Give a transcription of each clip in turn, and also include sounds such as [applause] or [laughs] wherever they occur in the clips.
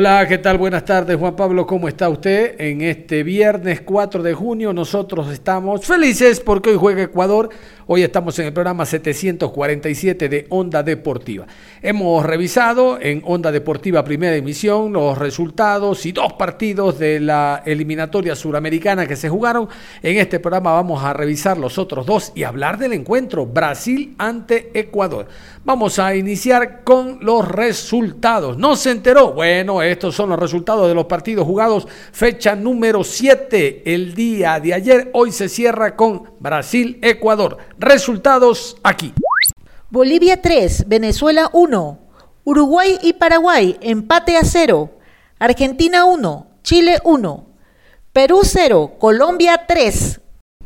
Hola, ¿qué tal? Buenas tardes, Juan Pablo, ¿cómo está usted? En este viernes 4 de junio nosotros estamos felices porque hoy juega Ecuador. Hoy estamos en el programa 747 de Onda Deportiva. Hemos revisado en Onda Deportiva Primera Emisión los resultados y dos partidos de la eliminatoria suramericana que se jugaron. En este programa vamos a revisar los otros dos y hablar del encuentro Brasil ante Ecuador. Vamos a iniciar con los resultados. ¿No se enteró? Bueno, estos son los resultados de los partidos jugados. Fecha número 7 el día de ayer. Hoy se cierra con Brasil-Ecuador. Resultados aquí. Bolivia 3, Venezuela 1. Uruguay y Paraguay, empate a 0. Argentina 1, Chile 1. Perú 0, Colombia 3.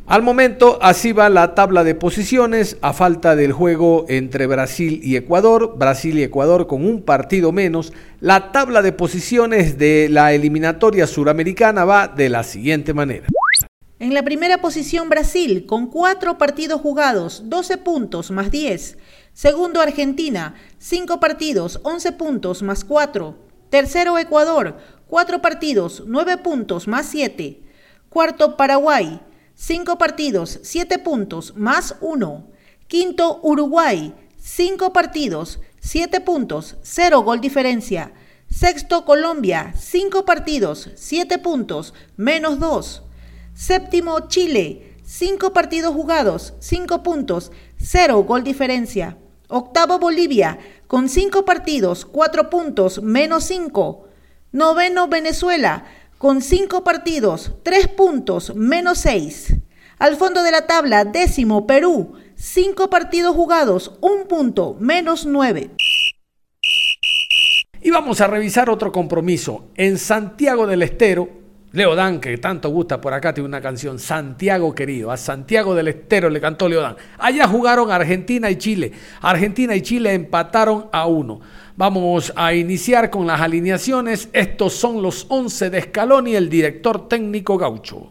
Al momento, así va la tabla de posiciones a falta del juego entre Brasil y Ecuador. Brasil y Ecuador con un partido menos. La tabla de posiciones de la eliminatoria suramericana va de la siguiente manera. En la primera posición Brasil, con 4 partidos jugados, 12 puntos más 10. Segundo Argentina, 5 partidos, 11 puntos más 4. Tercero Ecuador, 4 partidos, 9 puntos más 7. Cuarto Paraguay, 5 partidos, 7 puntos más 1. Quinto Uruguay, 5 partidos, 7 puntos, 0 gol diferencia. Sexto Colombia, 5 partidos, 7 puntos, menos 2. Séptimo Chile, 5 partidos jugados, 5 puntos, 0 gol diferencia. Octavo Bolivia, con 5 partidos, 4 puntos, menos 5. Noveno Venezuela, con 5 partidos, 3 puntos, menos 6. Al fondo de la tabla, décimo Perú, 5 partidos jugados, 1 punto, menos 9. Y vamos a revisar otro compromiso. En Santiago del Estero, Leodán, que tanto gusta por acá, tiene una canción, Santiago querido. A Santiago del Estero le cantó Leodán. Allá jugaron Argentina y Chile. Argentina y Chile empataron a uno. Vamos a iniciar con las alineaciones. Estos son los 11 de Escalón y el director técnico Gaucho.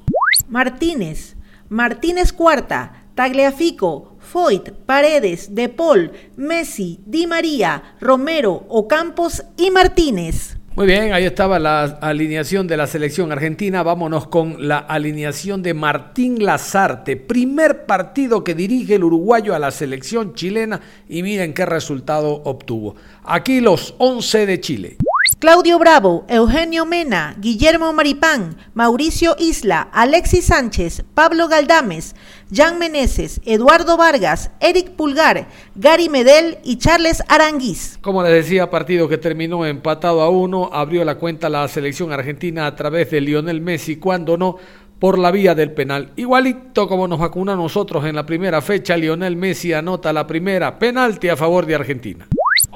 Martínez, Martínez Cuarta, Tagliafico, Foyt, Paredes, De Paul, Messi, Di María, Romero, Ocampos y Martínez. Muy bien, ahí estaba la alineación de la selección argentina. Vámonos con la alineación de Martín Lazarte, primer partido que dirige el uruguayo a la selección chilena y miren qué resultado obtuvo. Aquí los 11 de Chile. Claudio Bravo, Eugenio Mena, Guillermo Maripán, Mauricio Isla, Alexis Sánchez, Pablo Galdames, Jan Meneses, Eduardo Vargas, Eric Pulgar, Gary Medel y Charles Aranguiz. Como les decía, partido que terminó empatado a uno, abrió la cuenta la selección argentina a través de Lionel Messi, cuando no, por la vía del penal. Igualito como nos vacuna nosotros en la primera fecha, Lionel Messi anota la primera penalti a favor de Argentina.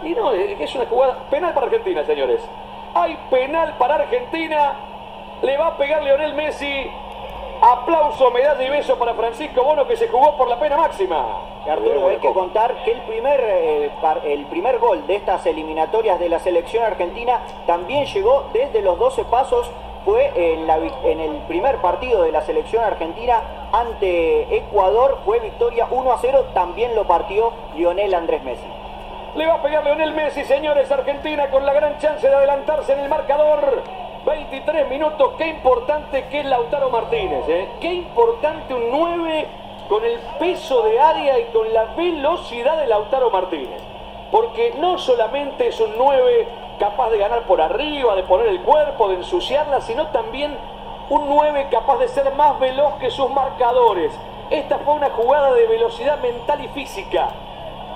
Y no, es una jugada penal para Argentina, señores. Hay penal para Argentina. Le va a pegar Lionel Messi. Aplauso, medalla y beso para Francisco Bono que se jugó por la pena máxima. Arturo, hay que contar que el primer, eh, par- el primer gol de estas eliminatorias de la selección argentina también llegó desde los 12 pasos. Fue en, la en el primer partido de la selección argentina ante Ecuador. Fue victoria 1 a 0. También lo partió Lionel Andrés Messi. Le va a pegar Lionel Messi, señores. Argentina con la gran chance de adelantarse en el marcador. 23 minutos. Qué importante que es Lautaro Martínez. ¿eh? Qué importante un 9 con el peso de área y con la velocidad de Lautaro Martínez. Porque no solamente es un 9 capaz de ganar por arriba, de poner el cuerpo, de ensuciarla, sino también un 9 capaz de ser más veloz que sus marcadores. Esta fue una jugada de velocidad mental y física.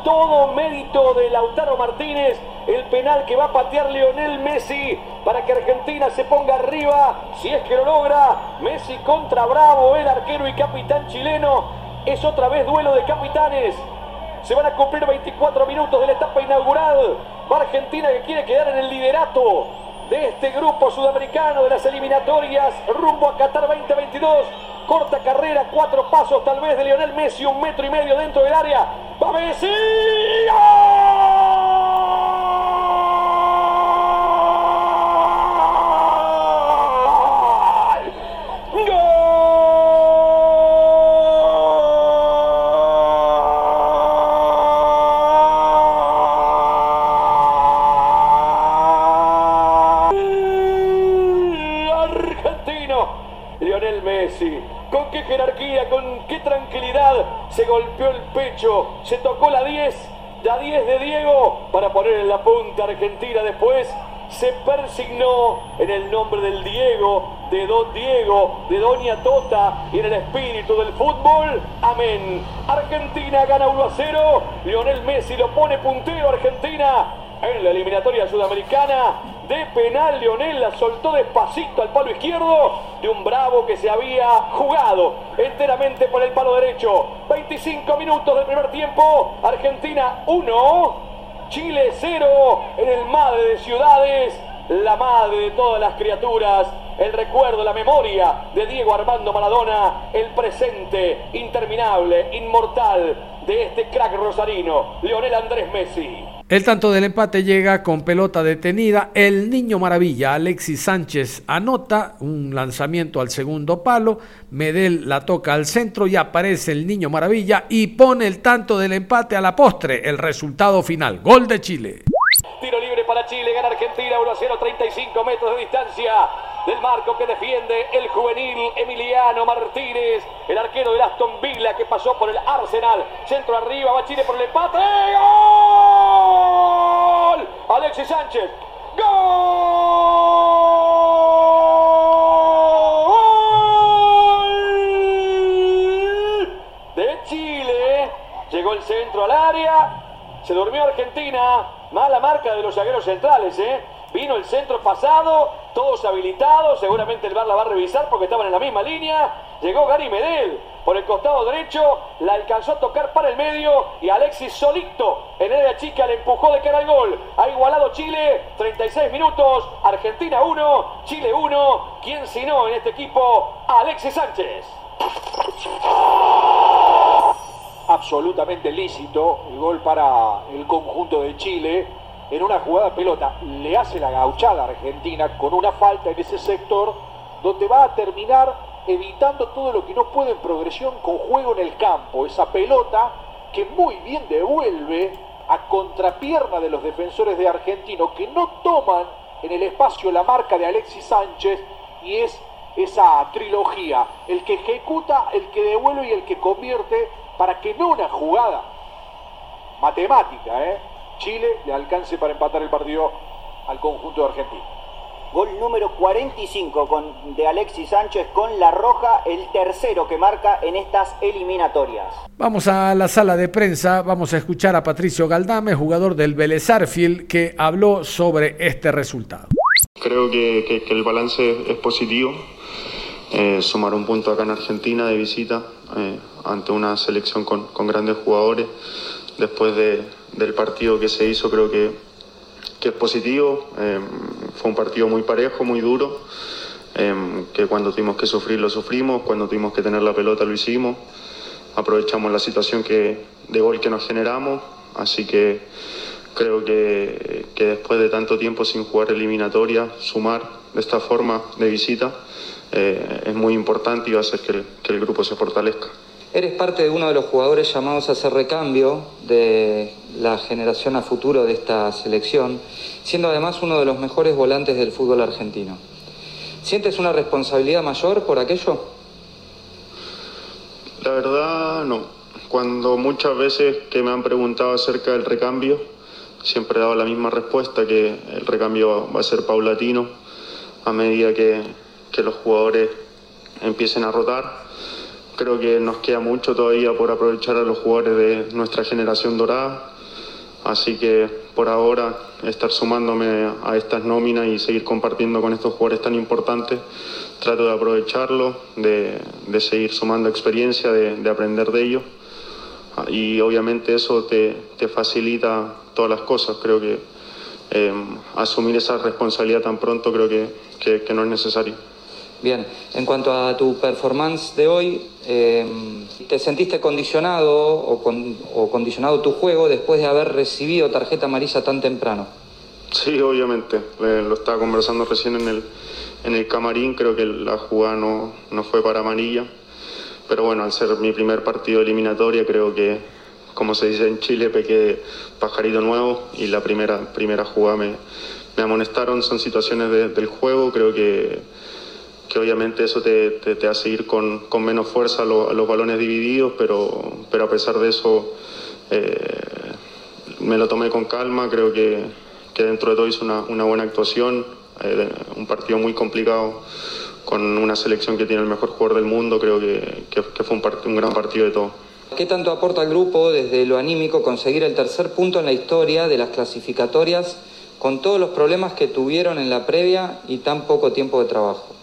Todo mérito de Lautaro Martínez, el penal que va a patear Lionel Messi para que Argentina se ponga arriba, si es que lo logra, Messi contra Bravo, el arquero y capitán chileno, es otra vez duelo de capitanes, se van a cumplir 24 minutos de la etapa inaugural, va Argentina que quiere quedar en el liderato de este grupo sudamericano de las eliminatorias rumbo a Qatar 2022. Corta carrera, cuatro pasos tal vez de Lionel Messi, un metro y medio dentro del área. ¡Va Messi! Se tocó la 10, la 10 de Diego para poner en la punta Argentina después. Se persignó en el nombre del Diego, de Don Diego, de Doña Tota y en el espíritu del fútbol. Amén. Argentina gana 1 a 0. Lionel Messi lo pone puntero Argentina en la eliminatoria sudamericana. De penal, Lionel la soltó despacito al palo izquierdo de un bravo que se había jugado enteramente por el palo derecho. 25 minutos del primer tiempo. Argentina 1. Chile 0 en el madre de ciudades, la madre de todas las criaturas, el recuerdo, la memoria de Diego Armando Maradona, el presente interminable, inmortal de este crack rosarino, Leonel Andrés Messi. El tanto del empate llega con pelota detenida. El niño maravilla, Alexis Sánchez, anota un lanzamiento al segundo palo. Medel la toca al centro y aparece el niño maravilla y pone el tanto del empate a la postre. El resultado final, gol de Chile. Tiro libre para Chile, gana Argentina 1 a 0, 35 metros de distancia del marco que defiende el juvenil Emiliano Martínez, el arquero de Aston Villa que pasó por el Arsenal. Centro arriba, va Chile por el empate. ¡Gol! Alexis Sánchez. ¡Gol! De Chile. Llegó el centro al área. Se durmió Argentina. Mala marca de los zagueros centrales, ¿eh? Vino el centro pasado, todos habilitados, seguramente el VAR la va a revisar porque estaban en la misma línea. Llegó Gary Medel por el costado derecho, la alcanzó a tocar para el medio y Alexis solito en área chica le empujó de cara al gol. Ha igualado Chile, 36 minutos, Argentina 1, Chile 1. ¿Quién si no en este equipo? Alexis Sánchez. Absolutamente lícito el gol para el conjunto de Chile en una jugada de pelota. Le hace la gauchada a Argentina con una falta en ese sector donde va a terminar evitando todo lo que no puede en progresión con juego en el campo. Esa pelota que muy bien devuelve a contrapierna de los defensores de Argentino que no toman en el espacio la marca de Alexis Sánchez y es esa trilogía, el que ejecuta, el que devuelve y el que convierte para que no una jugada matemática, ¿eh? Chile le alcance para empatar el partido al conjunto de Argentina. Gol número 45 con, de Alexis Sánchez con la roja, el tercero que marca en estas eliminatorias. Vamos a la sala de prensa, vamos a escuchar a Patricio Galdame, jugador del Vélez Arfield, que habló sobre este resultado. Creo que, que- que el balance es positivo. Eh, sumar un punto acá en Argentina de visita eh, ante una selección con, grandes jugadores. Después de- del partido que se hizo, creo que, es positivo. Eh, fue un partido muy parejo, muy duro. eh, que cuando tuvimos que sufrir lo sufrimos, cuando tuvimos que tener la pelota lo hicimos. Aprovechamos la situación que, de gol que nos generamos. Así que creo que, después de tanto tiempo sin jugar eliminatoria, sumar de esta forma de visita eh, es muy importante y va a hacer que el grupo se fortalezca. Eres parte de uno de los jugadores llamados a hacer recambio de la generación a futuro de esta selección, siendo además uno de los mejores volantes del fútbol argentino. ¿Sientes una responsabilidad mayor por aquello? La verdad, no. Cuando muchas veces que me han preguntado acerca del recambio, siempre he dado la misma respuesta, que el recambio va a ser paulatino a medida que, que los jugadores empiecen a rotar. Creo que nos queda mucho todavía por aprovechar a los jugadores de nuestra generación dorada. Así que por ahora estar sumándome a estas nóminas y seguir compartiendo con estos jugadores tan importantes, trato de aprovecharlo, de, seguir sumando experiencia, de, de aprender de ellos. Y obviamente eso te, te facilita todas las cosas. Creo que eh, asumir esa responsabilidad tan pronto creo que, que no es necesario. Bien, en cuanto a tu performance de hoy, eh, ¿te sentiste condicionado o, con- o condicionado tu juego después de haber recibido tarjeta amarilla tan temprano? Sí, obviamente. Eh, lo estaba conversando recién en el, en el camarín. Creo que la jugada no, no fue para amarilla. Pero bueno, al ser mi primer partido eliminatoria, creo que, como se dice en Chile, pequé pajarito nuevo y la primera, primera jugada me, me amonestaron. Son situaciones de- del juego. Creo que, que obviamente eso te, hace ir con, menos fuerza a, lo- a los balones divididos, pero, pero a pesar de eso eh, me lo tomé con calma. Creo que, que dentro de todo hice una, buena actuación. eh, un partido muy complicado con una selección que tiene el mejor jugador del mundo. Creo que, fue un, un gran partido de todo. ¿Qué tanto aporta al grupo desde lo anímico conseguir el tercer punto en la historia de las clasificatorias con todos los problemas que tuvieron en la previa y tan poco tiempo de trabajo?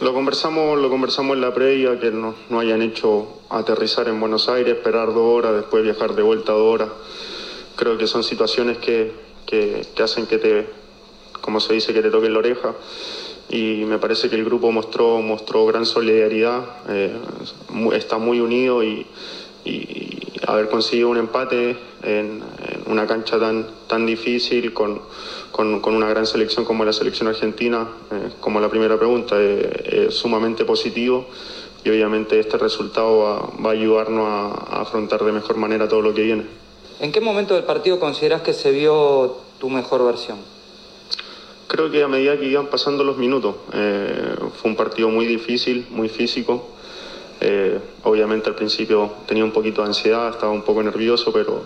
Lo conversamos, lo conversamos en la previa, que no, no hayan hecho aterrizar en Buenos Aires, esperar dos horas, después viajar de vuelta dos horas. Creo que son situaciones que, que- que hacen que te, como se dice, que te toquen la oreja. Y me parece que el grupo mostró, mostró gran solidaridad, eh, está muy unido y, y haber conseguido un empate en, en una cancha tan, tan difícil, con, con- con una gran selección como la selección argentina, eh, como la primera pregunta, eh, es sumamente positivo y obviamente este resultado va, va a ayudarnos a, a afrontar de mejor manera todo lo que viene. ¿En qué momento del partido consideras que se vio tu mejor versión? Creo que a medida que iban pasando los minutos, eh, fue un partido muy difícil, muy físico. Eh, obviamente al principio tenía un poquito de ansiedad, estaba un poco nervioso, pero,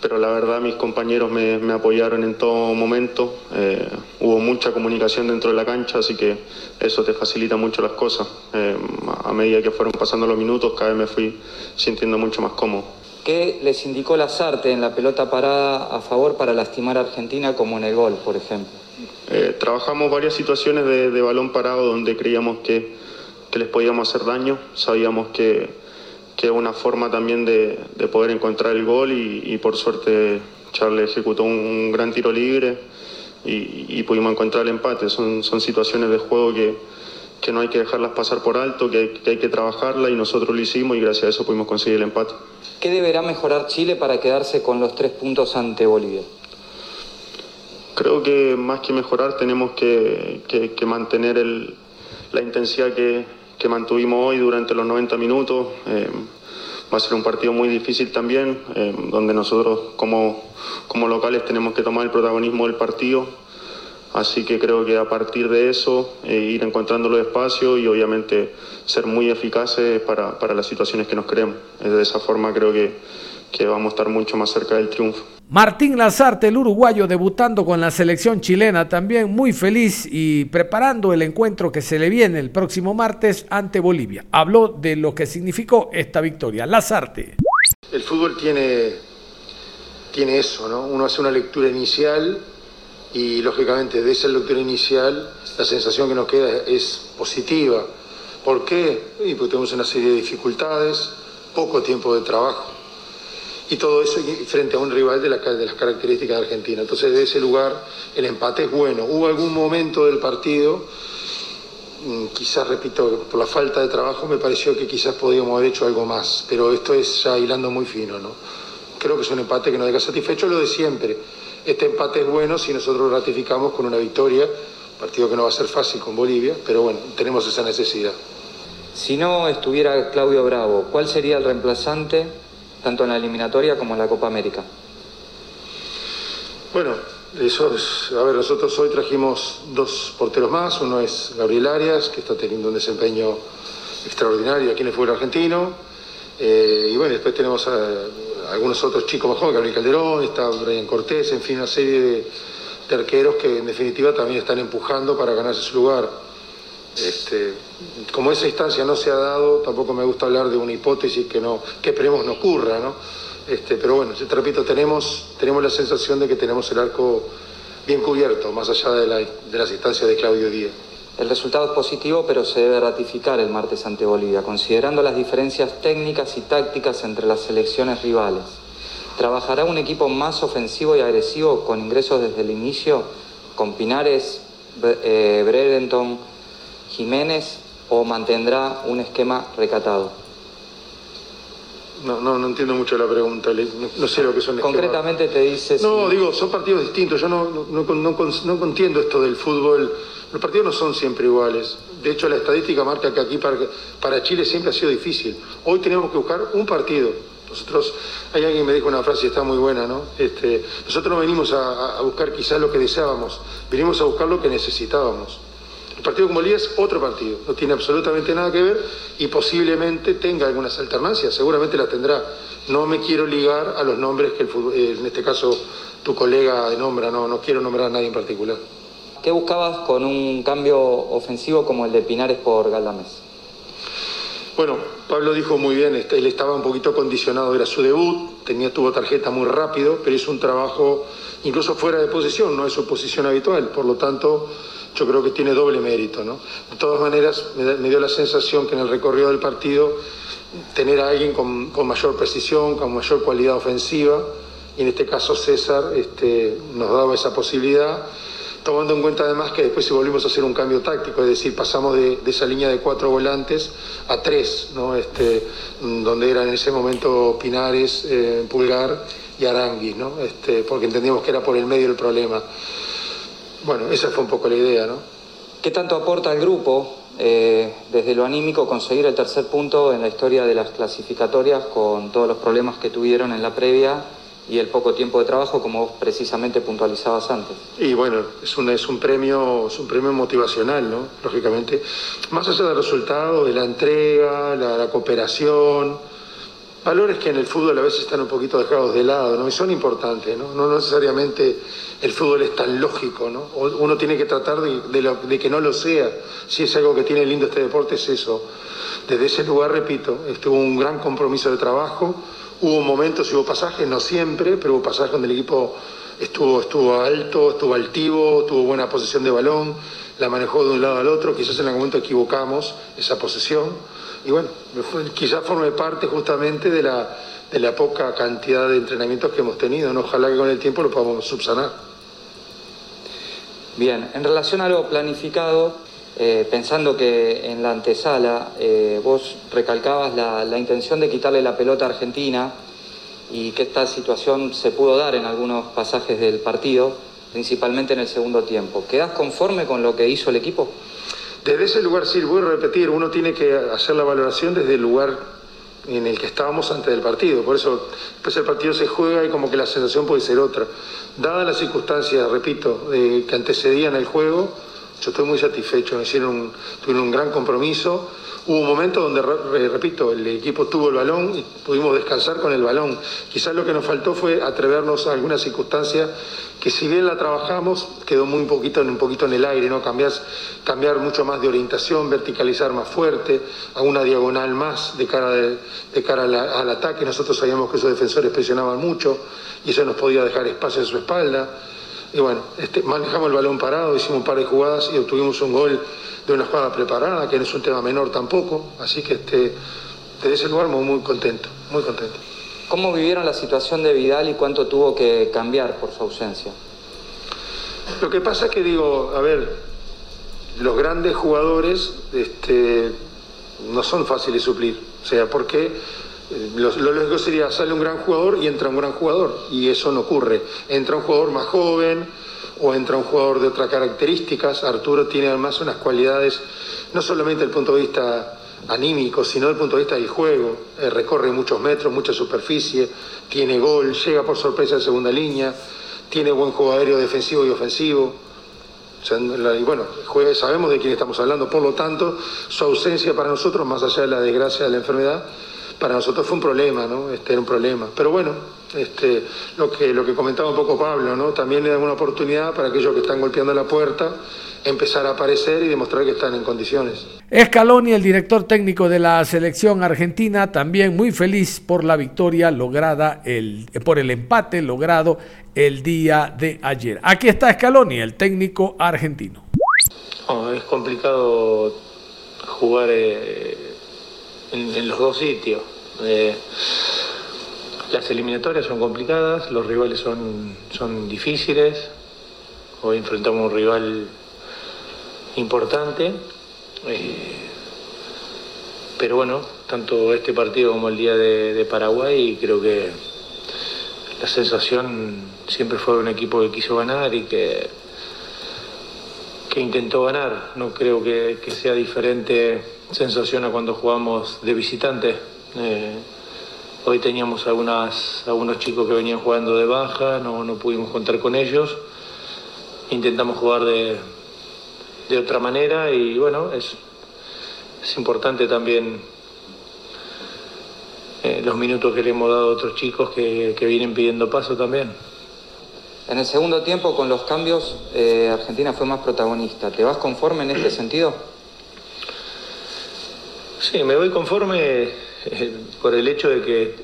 pero la verdad mis compañeros me, me apoyaron en todo momento. Eh, hubo mucha comunicación dentro de la cancha, así que eso te facilita mucho las cosas. Eh, a medida que fueron pasando los minutos, cada vez me fui sintiendo mucho más cómodo. ¿Qué les indicó Lazarte en la pelota parada a favor para lastimar a Argentina como en el gol, por ejemplo? Eh, trabajamos varias situaciones de, de balón parado donde creíamos que, que les podíamos hacer daño. Sabíamos que, que una forma también de, de poder encontrar el gol y, y por suerte Charles ejecutó un, un gran tiro libre y, y pudimos encontrar el empate. Son, son situaciones de juego que, que no hay que dejarlas pasar por alto, que hay, que hay que trabajarlas y nosotros lo hicimos y gracias a eso pudimos conseguir el empate. ¿Qué deberá mejorar Chile para quedarse con los tres puntos ante Bolivia? Creo que más que mejorar tenemos que- que mantener el- la intensidad que, que mantuvimos hoy durante los 90 minutos. Eh, va a ser un partido muy difícil también, eh, donde nosotros como, como locales tenemos que tomar el protagonismo del partido. Así que creo que a partir de eso, eh, ir encontrando los espacios y obviamente ser muy eficaces para, para las situaciones que nos creemos. De esa forma creo que, que vamos a estar mucho más cerca del triunfo. Martín Lazarte, el uruguayo, debutando con la selección chilena, también muy feliz y preparando el encuentro que se le viene el próximo martes ante Bolivia. Habló de lo que significó esta victoria. Lazarte. El fútbol tiene, tiene eso, ¿no? Uno hace una lectura inicial y lógicamente de esa lectura inicial la sensación que nos queda es positiva. ¿Por qué? Y porque tenemos una serie de dificultades, poco tiempo de trabajo y todo eso frente a un rival de, las características de Argentina. Entonces, de ese lugar, el empate es bueno. Hubo algún momento del partido, mm, quizás, repito, por la falta de trabajo, me pareció que quizás podíamos haber hecho algo más, pero esto es ya hilando muy fino, ¿no? Creo que es un empate que nos deja satisfecho, lo de siempre. Este empate es bueno si nosotros ratificamos con una victoria, partido que no va a ser fácil con Bolivia, pero bueno, tenemos esa necesidad. Si no estuviera Claudio Bravo, ¿cuál sería el reemplazante tanto en la eliminatoria como en la Copa América? Bueno, eso es, a ver, nosotros hoy trajimos dos porteros más, uno es Gabriel Arias, que está teniendo un desempeño extraordinario aquí en el fútbol argentino, eh, y bueno, después tenemos a, algunos otros chicos más jóvenes, Gabriel Calderón, está Brian Cortés, en fin, una serie de, de arqueros que en definitiva también están empujando para ganarse su lugar. Este, como esa instancia no se ha dado, tampoco me gusta hablar de una hipótesis que, no, que esperemos no ocurra, ¿no? Este, pero bueno, te repito, tenemos, tenemos la sensación de que tenemos el arco bien cubierto, más allá de, la, de las instancias de Claudio Díaz. El resultado es positivo, pero se debe ratificar el martes ante Bolivia, considerando las diferencias técnicas y tácticas entre las selecciones rivales. ¿Trabajará un equipo más ofensivo y agresivo con ingresos desde el inicio, con Pinares, eh, Brereton, Jiménez, o mantendrá un esquema recatado? No, no, no entiendo mucho la pregunta, no, no sé lo que son Concretamente te dice... No, digo, son partidos distintos, yo no, no, no, no contiendo esto del fútbol los partidos no son siempre iguales. De hecho, la estadística marca que aquí para, Chile siempre ha sido difícil. Hoy tenemos que buscar un partido. Nosotros, hay alguien que me dijo una frase y está muy buena, ¿no? Este, nosotros no venimos a, buscar quizás lo que deseábamos, venimos a buscar lo que necesitábamos. Partido con Bolivia es otro partido, no tiene absolutamente nada que ver y posiblemente tenga algunas alternancias, seguramente las tendrá. No me quiero ligar a los nombres que el eh, en este caso tu colega nombra, no, no quiero nombrar a nadie en particular. ¿Qué buscabas con un cambio ofensivo como el de Pinares por Galdamés? Bueno, Pablo dijo muy bien, este, él estaba un poquito condicionado, era su debut, tenía, tuvo tarjeta muy rápido, pero hizo un trabajo incluso fuera de posición, no es su posición habitual, por lo tanto yo creo que tiene doble mérito. ¿no? De todas maneras, me, dio la sensación que en el recorrido del partido tener a alguien con, mayor precisión, con mayor cualidad ofensiva, y en este caso César este, nos daba esa posibilidad tomando en cuenta además que después si volvimos a hacer un cambio táctico, es decir, pasamos de, esa línea de cuatro volantes a tres, ¿no? este, donde eran en ese momento Pinares, eh, Pulgar y Arangui, ¿no? este, porque entendíamos que era por el medio el problema. Bueno, esa fue un poco la idea. ¿no? ¿Qué tanto aporta al grupo eh, desde lo anímico conseguir el tercer punto en la historia de las clasificatorias con todos los problemas que tuvieron en la previa y el poco tiempo de trabajo, como precisamente puntualizabas antes. Y bueno, es un, es un, premio, es un premio motivacional, ¿no? Lógicamente, más allá del resultado, de la entrega, la, cooperación, valores que en el fútbol a veces están un poquito dejados de lado, ¿no? Y son importantes, ¿no? No necesariamente el fútbol es tan lógico, ¿no? Uno tiene que tratar de, de que no lo sea. Si es algo que tiene lindo este deporte, es eso. Desde ese lugar, repito, estuvo un gran compromiso de trabajo, Hubo momentos hubo pasajes, no siempre, pero hubo pasajes donde el equipo estuvo, estuvo alto, estuvo altivo, tuvo buena posesión de balón, la manejó de un lado al otro, quizás en algún momento equivocamos esa posesión. Y bueno, quizás forme parte justamente de la, de la poca cantidad de entrenamientos que hemos tenido. Ojalá que con el tiempo lo podamos subsanar. Bien, en relación a lo planificado, eh, pensando que en la antesala eh, vos recalcabas la, intención de quitarle la pelota a Argentina y que esta situación se pudo dar en algunos pasajes del partido, principalmente en el segundo tiempo. ¿Quedás conforme con lo que hizo el equipo? Desde ese lugar, sí, voy a repetir, uno tiene que hacer la valoración desde el lugar en el que estábamos antes del partido. Por eso, después el partido se juega y como que la sensación puede ser otra. Dadas las circunstancias, repito, que antecedían el juego, yo estoy muy satisfecho, hicieron, tuvieron un gran compromiso. Hubo un momento donde, repito, el equipo tuvo el balón y pudimos descansar con el balón. Quizás lo que nos faltó fue atrevernos a alguna circunstancia que si bien la trabajamos, quedó muy poquito, un poquito en el aire, ¿no? Cambiar, cambiar mucho más de orientación, verticalizar más fuerte, a una diagonal más de cara, de, cara al ataque. Nosotros sabíamos que esos defensores presionaban mucho y eso nos podía dejar espacio en su espalda. Y bueno, este, manejamos el balón parado, hicimos un par de jugadas y obtuvimos un gol de una jugada preparada, que no es un tema menor tampoco. Así que este, desde ese lugar muy, muy contento, muy contento. ¿Cómo vivieron la situación de Vidal y cuánto tuvo que cambiar por su ausencia? Lo que pasa es que digo, a ver, los grandes jugadores este, no son fáciles de suplir. O sea, porque eh, lo, lógico sería, sale un gran jugador y entra un gran jugador, y eso no ocurre. Entra un jugador más joven o entra un jugador de otras características. Arturo tiene además unas cualidades, no solamente desde el punto de vista anímico, sino desde el punto de vista del juego. Eh, recorre muchos metros, mucha superficie, tiene gol, llega por sorpresa en segunda línea, tiene buen juego aéreo defensivo y ofensivo. bueno, sabemos de quién estamos hablando, por lo tanto, su ausencia para nosotros, más allá de la desgracia de la enfermedad, para nosotros fue un problema, ¿no? Este era un problema. Pero bueno, este, lo, que, lo que comentaba un poco Pablo, ¿no? También le dan una oportunidad para aquellos que están golpeando la puerta empezar a aparecer y demostrar que están en condiciones. Scaloni, el director técnico de la selección argentina, también muy feliz por la victoria lograda, el, por el empate logrado el día de ayer. Aquí está Scaloni, el técnico argentino. es complicado jugar eh, en, los dos sitios. Eh, las eliminatorias son complicadas, los rivales son, son difíciles. Hoy enfrentamos un rival importante. Eh, pero bueno, tanto este partido como el día de, Paraguay, creo que la sensación siempre fue un equipo que quiso ganar y que, que intentó ganar. No creo que, sea diferente sensación a cuando jugamos de visitante. Eh, hoy teníamos algunas, algunos chicos que venían jugando de baja, no, no pudimos contar con ellos. Intentamos jugar de, de otra manera y bueno, es, es importante también eh, los minutos que le hemos dado a otros chicos que, vienen pidiendo paso también. En el segundo tiempo, con los cambios, eh, Argentina fue más protagonista. ¿Te vas conforme en este sentido? Sí, me voy conforme [laughs] por el hecho de que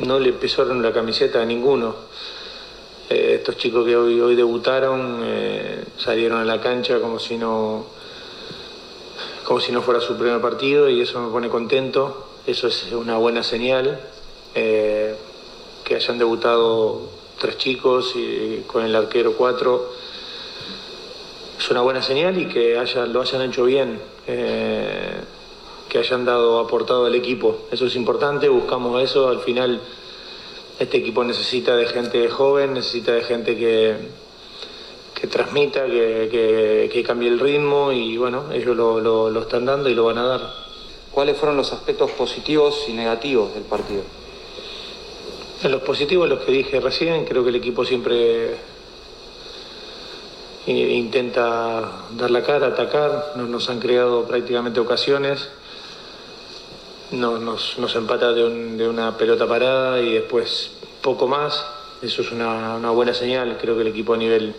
no le pesaron la camiseta a ninguno. estos chicos que hoy, debutaron salieron a la cancha como si no como si no fuera su primer partido y eso me pone contento, eso es una buena señal, eh, que hayan debutado tres chicos y con el arquero cuatro, es una buena señal y que hayan, lo hayan hecho bien, eh, que hayan dado aportado al equipo, eso es importante, buscamos eso, al final este equipo necesita de gente joven, necesita de gente que, que transmita, que, cambie el ritmo y bueno, ellos lo, están dando y lo van a dar. ¿Cuáles fueron los aspectos positivos y negativos del partido? En los positivos, los que dije recién, creo que el equipo siempre intenta dar la cara, atacar, nos, nos han creado prácticamente ocasiones, nos, nos, empata de, una pelota parada y después poco más, eso es una, buena señal, creo que el equipo a nivel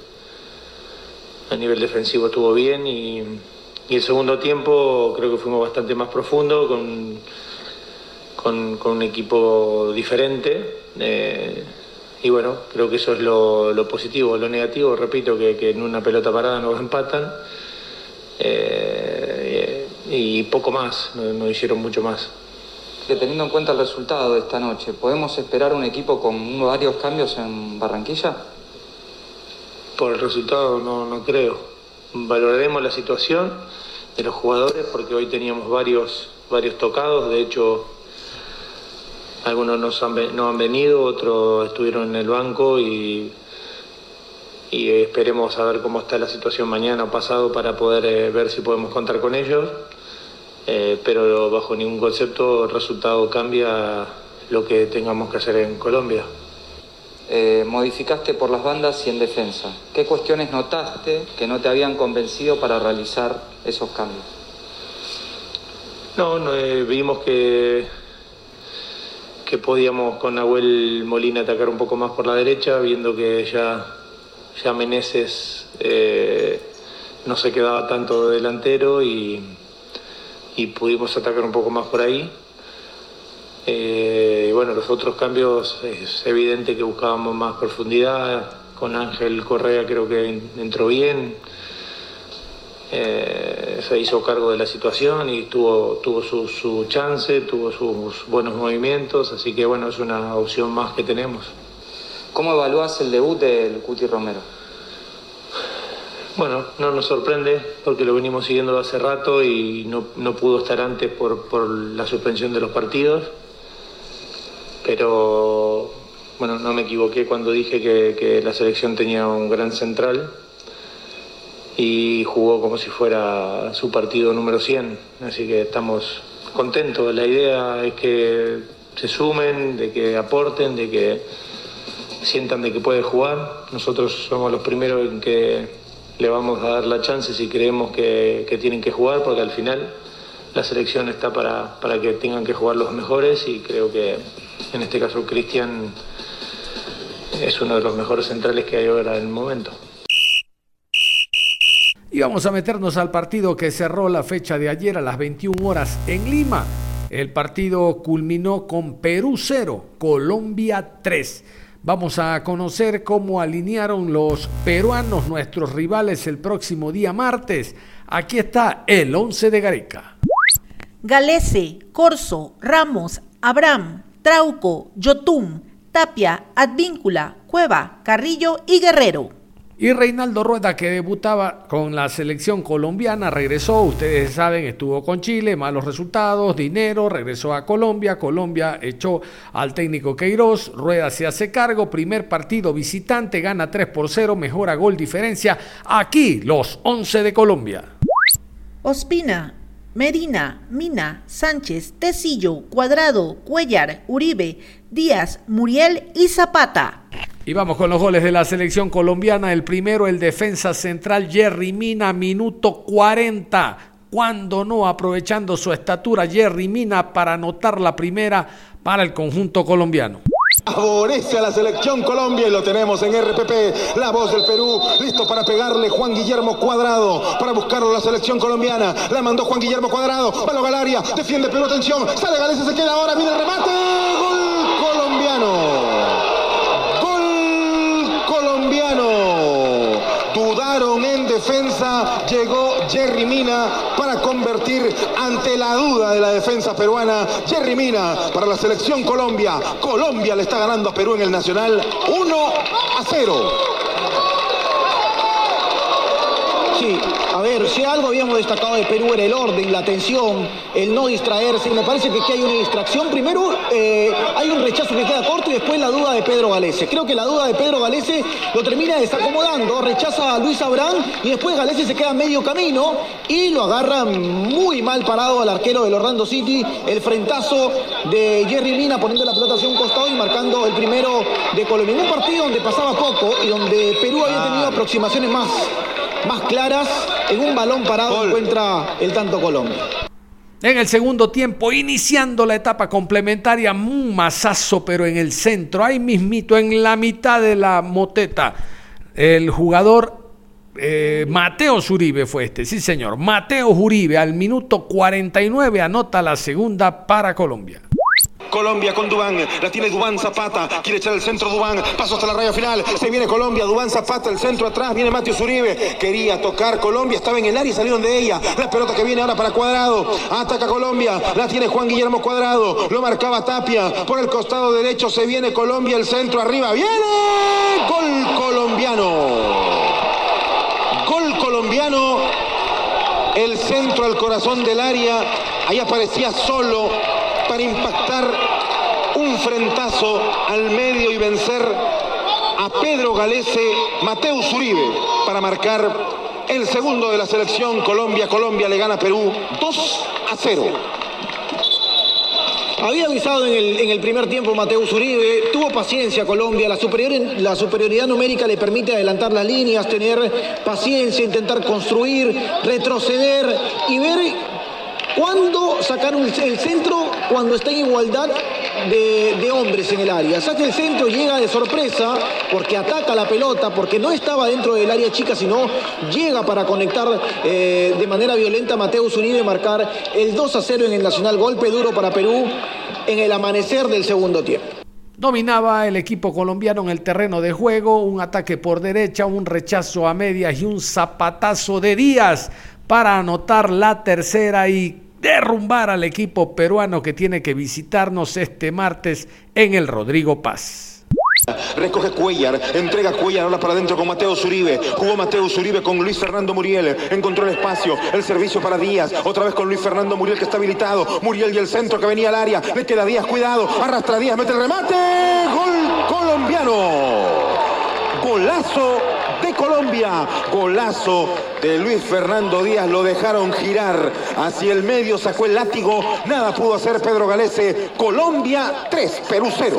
a nivel defensivo estuvo bien y, el segundo tiempo creo que fuimos bastante más profundo con, con, un equipo diferente. Eh, y bueno, creo que eso es lo, positivo. Lo negativo, repito, que, en una pelota parada nos empatan. Eh, y poco más, no, hicieron mucho más. Teniendo en cuenta el resultado de esta noche, ¿podemos esperar un equipo con varios cambios en Barranquilla? por el resultado no, creo. Valoraremos la situación de los jugadores porque hoy teníamos varios, varios tocados, de hecho algunos no han venido, otros estuvieron en el banco y, y esperemos a ver cómo está la situación mañana o pasado para poder eh, ver si podemos contar con ellos. Eh, pero bajo ningún concepto el resultado cambia lo que tengamos que hacer en Colombia. Eh, modificaste por las bandas y en defensa. ¿Qué cuestiones notaste que no te habían convencido para realizar esos cambios? No, eh, vimos que, que podíamos con Nahuel Molina atacar un poco más por la derecha, viendo que ya, ya Meneses no se quedaba tanto delantero y, y pudimos atacar un poco más por ahí. Eh, bueno, los otros cambios es evidente que buscábamos más profundidad. Con Ángel Correa creo que entró bien. Eh, se hizo cargo de la situación y tuvo, tuvo su, chance, tuvo sus buenos movimientos, así que bueno, es una opción más que tenemos. ¿Cómo evalúas el debut del Cuti Romero? Bueno, no nos sorprende porque lo venimos siguiendo hace rato y no, pudo estar antes por, por la suspensión de los partidos pero bueno, no me equivoqué cuando dije que, la selección tenía un gran central y jugó como si fuera su partido número 100, así que estamos contentos. La idea es que se sumen, de que aporten, de que sientan de que puede jugar. Nosotros somos los primeros en que le vamos a dar la chance si creemos que, que tienen que jugar, porque al final la selección está para, para que tengan que jugar los mejores y creo que en este caso Cristian es uno de los mejores centrales que hay ahora en el momento. Y vamos a meternos al partido que cerró la fecha de ayer a las 21 horas en Lima. El partido culminó con Perú 0, Colombia 3. Vamos a conocer cómo alinearon los peruanos nuestros rivales el próximo día martes. Aquí está el 11 de Gareca. Galese, Corso, Ramos, Abraham, Trauco, Yotum, Tapia, Advíncula, Cueva, Carrillo y Guerrero. Y Reinaldo Rueda, que debutaba con la selección colombiana, regresó, ustedes saben, estuvo con Chile, malos resultados, dinero, regresó a Colombia, Colombia echó al técnico Queiroz, Rueda se hace cargo, primer partido visitante, gana 3 por 0, mejora gol diferencia, aquí los 11 de Colombia. Ospina, Medina, Mina, Sánchez, Tecillo, Cuadrado, Cuellar, Uribe, Díaz, Muriel y Zapata. Y vamos con los goles de la selección colombiana. El primero, el defensa central Jerry Mina, minuto 40. Cuando no, aprovechando su estatura, Jerry Mina para anotar la primera para el conjunto colombiano. Favorece a la selección Colombia y lo tenemos en RPP, la voz del Perú, listo para pegarle Juan Guillermo Cuadrado, para buscarlo la selección colombiana, la mandó Juan Guillermo Cuadrado, Palo Galaria, defiende Perú, atención, sale Galese, se queda ahora, viene el remate, gol colombiano. Dudaron en defensa, llegó Jerry Mina para convertir ante la duda de la defensa peruana. Jerry Mina para la selección Colombia. Colombia le está ganando a Perú en el Nacional 1 a 0. Sí, a ver, si algo habíamos destacado de Perú era el orden, la atención, el no distraerse. Y me parece que aquí hay una distracción. Primero, eh, hay un rechazo que queda corto y después la duda de Pedro Galese. Creo que la duda de Pedro Galese lo termina desacomodando, rechaza a Luis Abrán y después Galese se queda medio camino y lo agarra muy mal parado al arquero del Orlando City. El frentazo de Jerry Mina poniendo la pelota hacia un costado y marcando el primero de Colombia. En un partido donde pasaba poco y donde Perú había tenido aproximaciones más más claras. En un balón parado encuentra el tanto Colombia. En el segundo tiempo, iniciando la etapa complementaria, un masazo, pero en el centro, ahí mismito, en la mitad de la moteta, el jugador eh, Mateo Zuribe fue este, sí señor, Mateo Zuribe al minuto 49 anota la segunda para Colombia. Colombia con Dubán, la tiene Dubán Zapata, quiere echar el centro Dubán, paso hasta la raya final, se viene Colombia, Dubán Zapata, el centro atrás, viene Mateo Zuribe, quería tocar Colombia, estaba en el área y salieron de ella, la pelota que viene ahora para Cuadrado, ataca Colombia, la tiene Juan Guillermo Cuadrado, lo marcaba Tapia, por el costado derecho se viene Colombia, el centro arriba, viene gol colombiano, gol colombiano, el centro al corazón del área, ahí aparecía solo para impactar un frentazo al medio y vencer a Pedro Galese, Mateus Uribe, para marcar el segundo de la selección Colombia. Colombia le gana Perú 2 a 0. Había avisado en el, en el, primer tiempo Mateus Uribe, tuvo paciencia Colombia, la, superior, la superioridad numérica le permite adelantar las líneas, tener paciencia, intentar construir, retroceder y ver cuándo sacar el centro cuando está en igualdad de, hombres en el área. Saca el centro, llega de sorpresa porque ataca la pelota, porque no estaba dentro del área chica, sino llega para conectar eh, de manera violenta a Mateus Uribe y marcar el 2 a 0 en el Nacional. Golpe duro para Perú en el amanecer del segundo tiempo. Dominaba el equipo colombiano en el terreno de juego, un ataque por derecha, un rechazo a medias y un zapatazo de Díaz para anotar la tercera y derrumbar al equipo peruano que tiene que visitarnos este martes en el Rodrigo Paz. Recoge Cuellar, entrega Cuellar ahora para adentro con Mateo Zuribe. Jugó Mateo Zuribe con Luis Fernando Muriel. Encontró el espacio, el servicio para Díaz. Otra vez con Luis Fernando Muriel que está habilitado. Muriel y el centro que venía al área. Le queda Díaz, cuidado. Arrastra Díaz, mete el remate. Gol colombiano. Golazo Colombia. Golazo de Luis Fernando Díaz. Lo dejaron girar hacia el medio. Sacó el látigo. Nada pudo hacer Pedro Galese. Colombia 3, Perú 0.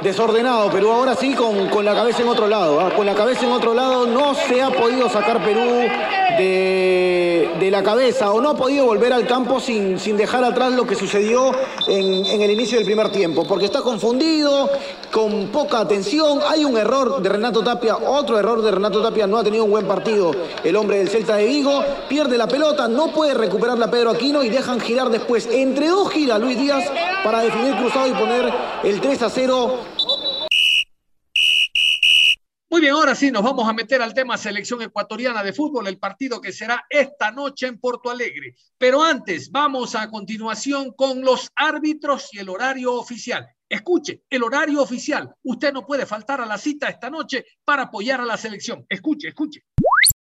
desordenado Perú, ahora sí con, con la cabeza en otro lado, ¿ah? con la cabeza en otro lado no se ha podido sacar Perú de, de la cabeza o no ha podido volver al campo sin, sin dejar atrás lo que sucedió en, en el inicio del primer tiempo, porque está confundido, con poca atención, hay un error de Renato Tapia, otro error de Renato Tapia, no ha tenido un buen partido el hombre del Celta de Vigo, pierde la pelota, no puede recuperarla Pedro Aquino y dejan girar después, entre dos gira Luis Díaz para definir cruzado y poner el 3 a 0 Muy bien, ahora sí, nos vamos a meter al tema selección ecuatoriana de fútbol, el partido que será esta noche en Porto Alegre. Pero antes, vamos a continuación con los árbitros y el horario oficial. Escuche, el horario oficial. Usted no puede faltar a la cita esta noche para apoyar a la selección. Escuche, escuche.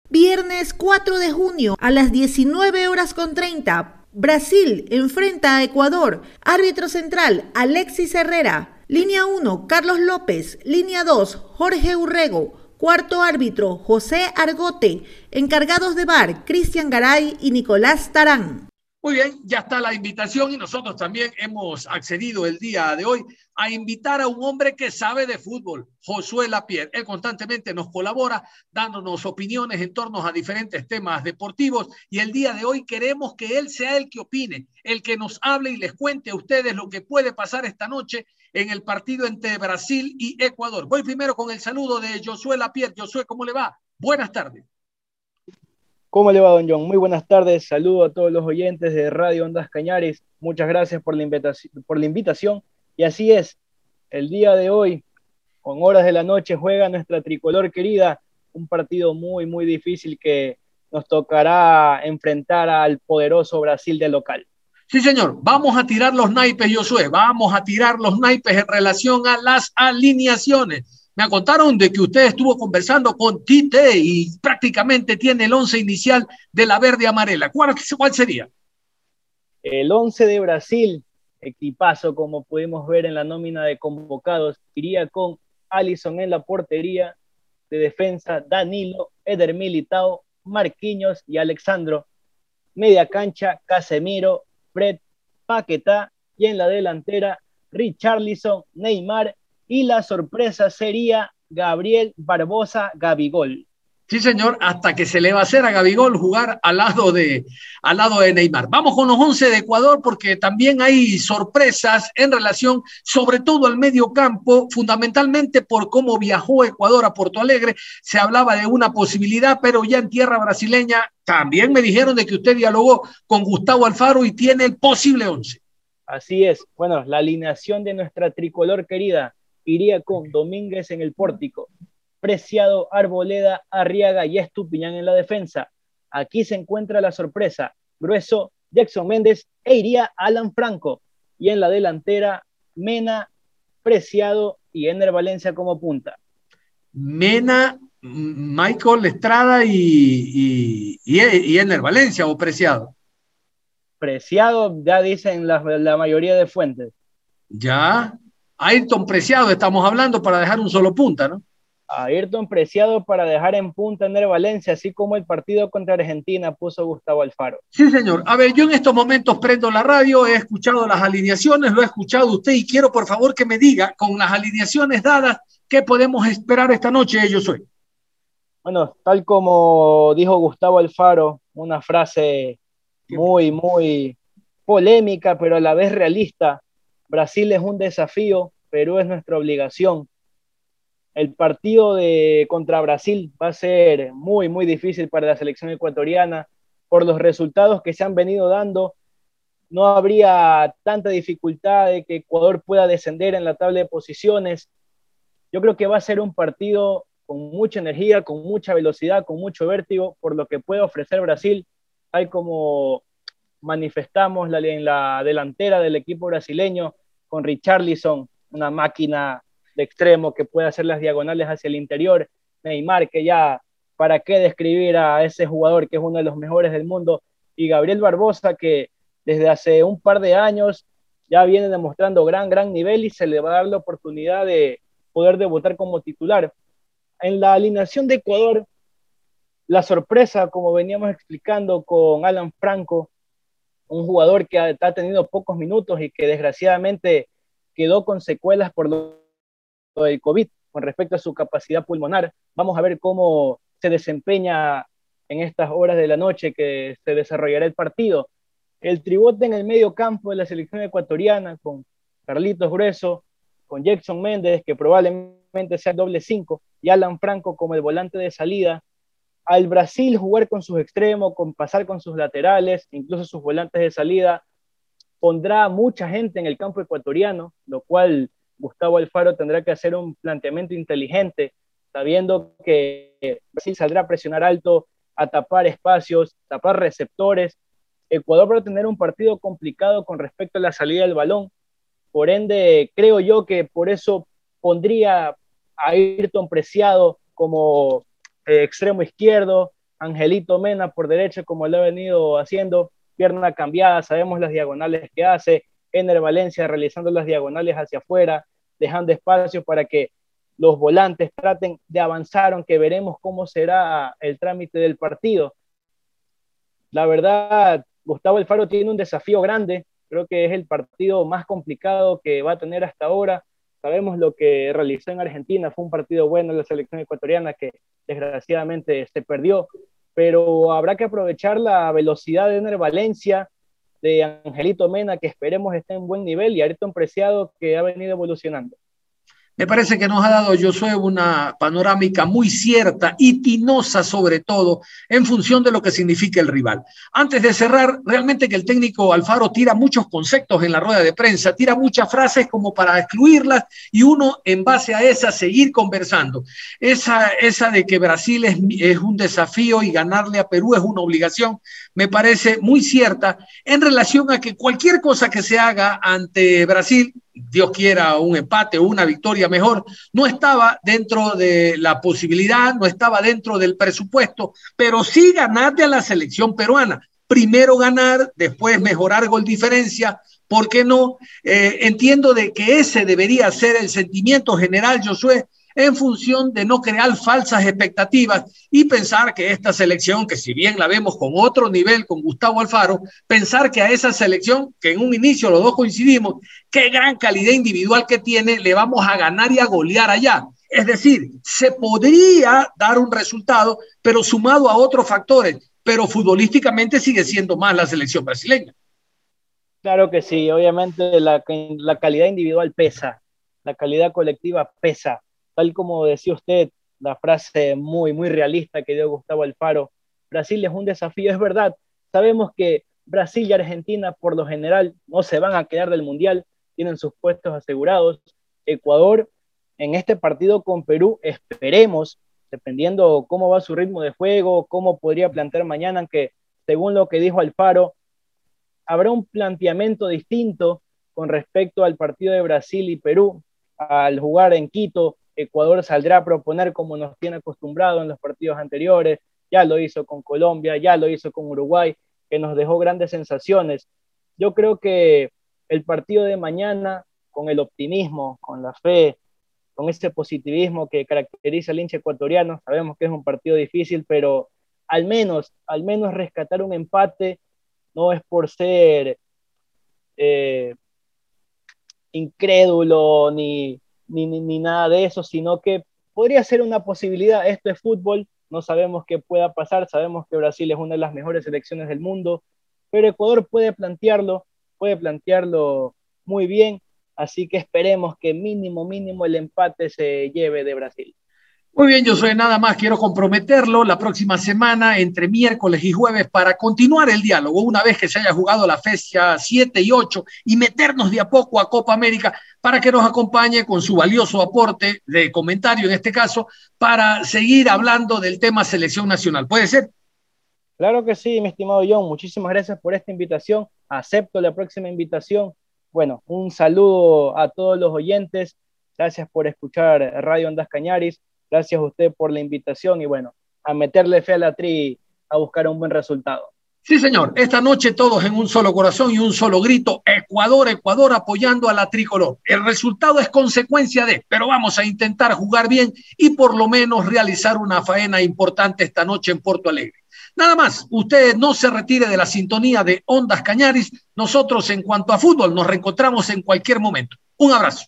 Viernes 4 de junio a las 19 horas con 30. Brasil enfrenta a Ecuador. Árbitro central, Alexis Herrera. Línea 1, Carlos López. Línea 2, Jorge Urrego. Cuarto árbitro, José Argote. Encargados de bar, Cristian Garay y Nicolás Tarán. Muy bien, ya está la invitación y nosotros también hemos accedido el día de hoy a invitar a un hombre que sabe de fútbol, Josué Lapierre. Él constantemente nos colabora dándonos opiniones en torno a diferentes temas deportivos y el día de hoy queremos que él sea el que opine, el que nos hable y les cuente a ustedes lo que puede pasar esta noche en el partido entre Brasil y Ecuador. Voy primero con el saludo de Josué Lapierre. Josué, ¿cómo le va? Buenas tardes. ¿Cómo le va, don John? Muy buenas tardes. Saludo a todos los oyentes de Radio Ondas Cañares. Muchas gracias por la, invitación. Y así es, el día de hoy, con horas de la noche, juega nuestra tricolor querida, un partido muy, muy difícil que nos tocará enfrentar al poderoso Brasil de local. Sí, señor. Vamos a tirar los naipes, Josué. Vamos a tirar los naipes en relación a las alineaciones. Me contaron de que usted estuvo conversando con Tite y prácticamente tiene el once inicial de la verde amarela. ¿Cuál, sería? El once de Brasil, equipazo como pudimos ver en la nómina de convocados, iría con Allison en la portería, de defensa Danilo, Eder Militao, Marquinhos y Alexandro. Media cancha, Casemiro, Fred, Paquetá y en la delantera Richarlison, Neymar y la sorpresa sería Gabriel Barbosa Gabigol. Sí, señor, hasta que se le va a hacer a Gabigol jugar al lado de, al lado de Neymar. Vamos con los 11 de Ecuador porque también hay sorpresas en relación, sobre todo al medio campo, fundamentalmente por cómo viajó Ecuador a Porto Alegre. Se hablaba de una posibilidad, pero ya en tierra brasileña también me dijeron de que usted dialogó con Gustavo Alfaro y tiene el posible 11. Así es. Bueno, la alineación de nuestra tricolor querida iría con Domínguez en el pórtico, Preciado, Arboleda, Arriaga y Estupiñán en la defensa. Aquí se encuentra la sorpresa. Grueso, Jackson Méndez e iría Alan Franco. Y en la delantera, Mena, Preciado y Ener Valencia como punta. Mena, Michael Estrada y, y, Ener Valencia o Preciado. Preciado, ya dicen la, la mayoría de fuentes. Ya, Ayrton Preciado estamos hablando para dejar un solo punta, ¿no? Ayrton Preciado para dejar en punta en el Valencia, así como el partido contra Argentina puso Gustavo Alfaro. Sí, señor. A ver, yo en estos momentos prendo la radio, he escuchado las alineaciones, lo he escuchado usted y quiero por favor que me diga, con las alineaciones dadas, ¿qué podemos esperar esta noche, yo soy? Bueno, tal como dijo Gustavo Alfaro, una frase muy, muy polémica, pero a la vez realista. Brasil es un desafío, Perú es nuestra obligación. El partido de contra Brasil va a ser muy, muy difícil para la selección ecuatoriana por los resultados que se han venido dando. No habría tanta dificultad de que Ecuador pueda descender en la tabla de posiciones. Yo creo que va a ser un partido con mucha energía, con mucha velocidad, con mucho vértigo, por lo que puede ofrecer Brasil, Hay como manifestamos en la delantera del equipo brasileño con Richarlison, una máquina de extremo que puede hacer las diagonales hacia el interior, Neymar, que ya, ¿para qué describir a ese jugador que es uno de los mejores del mundo? Y Gabriel Barbosa, que desde hace un par de años ya viene demostrando gran, gran nivel y se le va a dar la oportunidad de poder debutar como titular. En la alineación de Ecuador, la sorpresa, como veníamos explicando con Alan Franco, un jugador que ha, tenido pocos minutos y que desgraciadamente quedó con secuelas por del COVID con respecto a su capacidad pulmonar. Vamos a ver cómo se desempeña en estas horas de la noche que se desarrollará el partido. El tribote en el medio campo de la selección ecuatoriana con Carlitos Grueso, con Jackson Méndez, que probablemente sea el doble cinco, y Alan Franco como el volante de salida. Al Brasil jugar con sus extremos, con pasar con sus laterales, incluso sus volantes de salida, pondrá mucha gente en el campo ecuatoriano, lo cual Gustavo Alfaro tendrá que hacer un planteamiento inteligente, sabiendo que Brasil saldrá a presionar alto, a tapar espacios, tapar receptores. Ecuador va a tener un partido complicado con respecto a la salida del balón. Por ende, creo yo que por eso pondría a Ayrton Preciado como eh, extremo izquierdo, Angelito Mena por derecha, como lo ha venido haciendo, pierna cambiada, sabemos las diagonales que hace, Ener Valencia realizando las diagonales hacia afuera, dejando espacio para que los volantes traten de avanzar, aunque veremos cómo será el trámite del partido. La verdad, Gustavo Alfaro tiene un desafío grande, creo que es el partido más complicado que va a tener hasta ahora. Sabemos lo que realizó en Argentina, fue un partido bueno en la selección ecuatoriana que desgraciadamente se perdió, pero habrá que aprovechar la velocidad de Ener Valencia, de Angelito Mena, que esperemos esté en buen nivel, y Ayrton Preciado, que ha venido evolucionando. Me parece que nos ha dado Josué una panorámica muy cierta y tinosa sobre todo en función de lo que significa el rival. Antes de cerrar, realmente que el técnico Alfaro tira muchos conceptos en la rueda de prensa, tira muchas frases como para excluirlas y uno en base a esas seguir conversando. Esa, esa de que Brasil es, es un desafío y ganarle a Perú es una obligación, me parece muy cierta en relación a que cualquier cosa que se haga ante Brasil Dios quiera un empate o una victoria mejor, no estaba dentro de la posibilidad, no estaba dentro del presupuesto, pero sí ganarle a la selección peruana. Primero ganar, después mejorar gol diferencia, ¿por qué no? Eh, entiendo de que ese debería ser el sentimiento general, Josué, en función de no crear falsas expectativas y pensar que esta selección, que si bien la vemos con otro nivel, con Gustavo Alfaro, pensar que a esa selección, que en un inicio los dos coincidimos, qué gran calidad individual que tiene, le vamos a ganar y a golear allá. Es decir, se podría dar un resultado, pero sumado a otros factores, pero futbolísticamente sigue siendo más la selección brasileña. Claro que sí, obviamente la, la calidad individual pesa, la calidad colectiva pesa tal como decía usted, la frase muy, muy realista que dio Gustavo Alfaro, Brasil es un desafío, es verdad, sabemos que Brasil y Argentina por lo general no se van a quedar del Mundial, tienen sus puestos asegurados. Ecuador en este partido con Perú, esperemos, dependiendo cómo va su ritmo de juego, cómo podría plantear mañana, aunque según lo que dijo Alfaro, habrá un planteamiento distinto con respecto al partido de Brasil y Perú al jugar en Quito, Ecuador saldrá a proponer como nos tiene acostumbrado en los partidos anteriores, ya lo hizo con Colombia, ya lo hizo con Uruguay, que nos dejó grandes sensaciones. Yo creo que el partido de mañana, con el optimismo, con la fe, con este positivismo que caracteriza al hincha ecuatoriano, sabemos que es un partido difícil, pero al menos, al menos rescatar un empate no es por ser eh, incrédulo ni, ni, nada de eso, sino que podría ser una posibilidad. Esto es fútbol, no sabemos qué pueda pasar, sabemos que Brasil es una de las mejores selecciones del mundo, pero Ecuador puede plantearlo, puede plantearlo muy bien, así que esperemos que mínimo, mínimo el empate se lleve de Brasil. Muy bien, yo soy nada más, quiero comprometerlo la próxima semana entre miércoles y jueves para continuar el diálogo una vez que se haya jugado la fecha 7 y 8 y meternos de a poco a Copa América para que nos acompañe con su valioso aporte de comentario en este caso para seguir hablando del tema selección nacional. ¿Puede ser? Claro que sí, mi estimado John. Muchísimas gracias por esta invitación. Acepto la próxima invitación. Bueno, un saludo a todos los oyentes. Gracias por escuchar Radio Ondas Cañaris Gracias a usted por la invitación y bueno, a meterle fe a la tri a buscar un buen resultado. Sí, señor. Esta noche todos en un solo corazón y un solo grito. Ecuador, Ecuador apoyando a la tricolor. El resultado es consecuencia de, pero vamos a intentar jugar bien y por lo menos realizar una faena importante esta noche en Porto Alegre. Nada más, usted no se retire de la sintonía de Ondas Cañaris. Nosotros en cuanto a fútbol nos reencontramos en cualquier momento. Un abrazo.